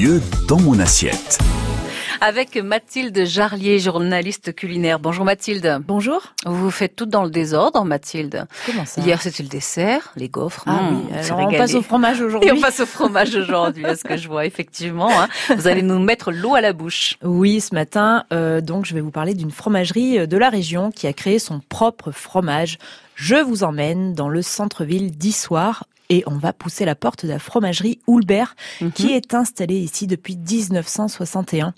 mieux dans mon assiette avec Mathilde Jarlier, journaliste culinaire. Bonjour Mathilde. Bonjour. Vous vous faites tout dans le désordre, Mathilde. Comment ça Hier c'était le dessert, les gaufres. Ah oui, alors on passe au fromage aujourd'hui. Et on passe au fromage aujourd'hui, est ce que je vois effectivement. Hein. Vous allez nous mettre l'eau à la bouche. Oui, ce matin, euh, donc je vais vous parler d'une fromagerie euh, de la région qui a créé son propre fromage. Je vous emmène dans le centre-ville d'Issoire et on va pousser la porte de la fromagerie Houlbert mhm. qui est installée ici depuis 1961.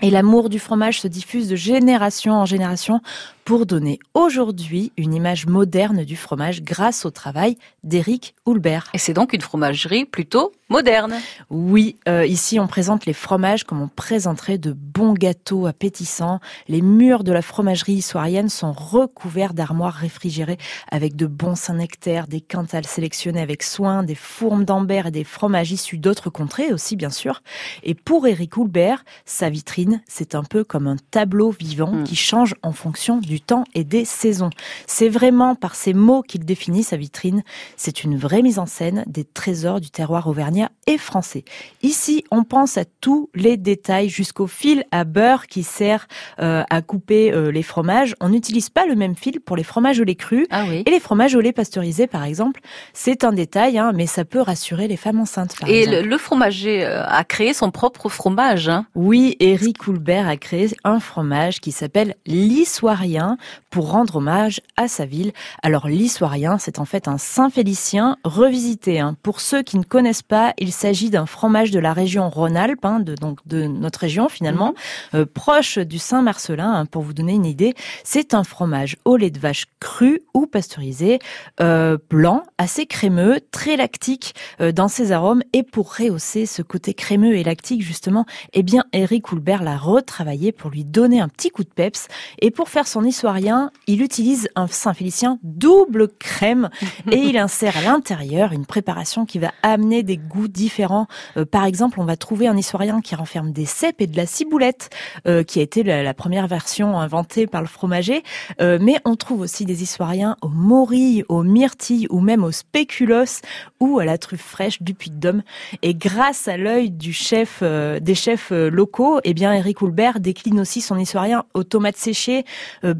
Et l'amour du fromage se diffuse de génération en génération pour donner aujourd'hui une image moderne du fromage grâce au travail d'Éric Houlbert. Et c'est donc une fromagerie plutôt moderne. Oui, euh, ici on présente les fromages comme on présenterait de bons gâteaux appétissants. Les murs de la fromagerie issoirienne sont recouverts d'armoires réfrigérées avec de bons Saint-Nectaire, des quintales sélectionnés avec soin, des fourmes d'ambert et des fromages issus d'autres contrées aussi bien sûr. Et pour Éric Houlbert, sa vitrine, c'est un peu comme un tableau vivant hmm. qui change en fonction du temps et des saisons. C'est vraiment par ces mots qu'il définit sa vitrine. C'est une vraie mise en scène des trésors du terroir auvergnat et français. Ici, on pense à tous les détails jusqu'au fil à beurre qui sert euh, à couper euh, les fromages. On n'utilise pas le même fil pour les fromages au lait cru ah et les fromages au lait pasteurisé, par exemple. C'est un détail, hein, mais ça peut rassurer les femmes enceintes. et le, fromager euh, a créé son propre fromage. Hein. Oui, Eric Coulbert a créé un fromage qui s'appelle l'Issoirien pour rendre hommage à sa ville. Alors l'Issoirien, c'est en fait un Saint-Félicien revisité. Hein. Pour ceux qui ne connaissent pas, il s'agit d'un fromage de la région Rhône-Alpes, hein, de, donc de notre région finalement, mhm. euh, proche du Saint-Marcelin. Hein, pour vous donner une idée, c'est un fromage au lait de vache cru ou pasteurisé, euh, blanc, assez crémeux, très lactique euh, dans ses arômes. Et pour rehausser ce côté crémeux et lactique justement, eh bien Eric Houlbert l'a retravaillé pour lui donner un petit coup de peps et pour faire son Soirien, il utilise un Saint-Félicien double crème et il insère à l'intérieur une préparation qui va amener des goûts différents. Euh, par exemple, on va trouver un Issoirien qui renferme des cèpes et de la ciboulette, euh, qui a été la, première version inventée par le fromager. Euh, mais on trouve aussi des Issoiriens au morille, au myrtille ou même au spéculoos ou à la truffe fraîche du Puy-de-Dôme. Et grâce à l'œil du chef, des chefs locaux, eh bien Eric Houlbert décline aussi son Issoirien aux tomates séchées,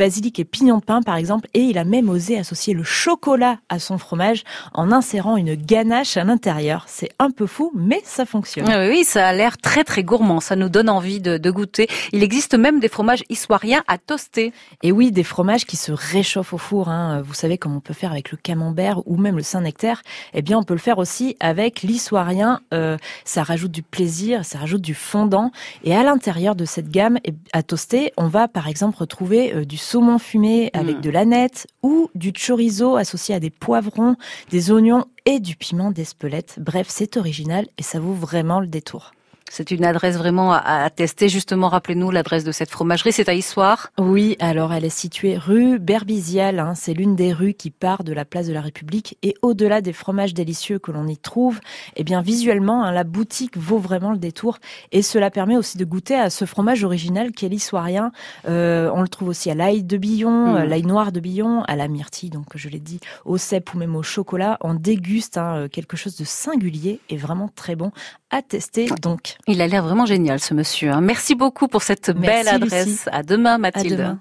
basilic et pignon de pain par exemple, et il a même osé associer le chocolat à son fromage en insérant une ganache à l'intérieur. C'est un peu fou, mais ça fonctionne. Oui, ça a l'air très très gourmand, ça nous donne envie de, goûter. Il existe même des fromages issoiriens à toaster. Et oui, des fromages qui se réchauffent au four. Hein. Vous savez comme on peut faire avec le camembert ou même le Saint-Nectaire. Eh bien, on peut le faire aussi avec l'issoirien. Euh, ça rajoute du plaisir, ça rajoute du fondant. Et à l'intérieur de cette gamme eh, à toaster, on va par exemple retrouver euh, du saumon fumé avec mm. de l'aneth ou du chorizo associé à des poivrons, des oignons et du piment d'Espelette. Bref, c'est original et ça vaut vraiment le détour. C'est une adresse vraiment à, tester. Justement, rappelez-nous l'adresse de cette fromagerie. C'est à Issoire. Oui, alors elle est située rue Berbizial. Hein. C'est l'une des rues qui part de la place de la République. Et au-delà des fromages délicieux que l'on y trouve, eh bien visuellement, hein, la boutique vaut vraiment le détour. Et cela permet aussi de goûter à ce fromage original qui est l'issoirien. Euh, on le trouve aussi à l'ail de Billon, mmh. l'ail noir de Billon, à la myrtille, donc je l'ai dit, au cèpe ou même au chocolat. On déguste hein, quelque chose de singulier et vraiment très bon à tester donc. Il a l'air vraiment génial ce monsieur. Hein. Merci beaucoup pour cette belle adresse. À demain Mathilde.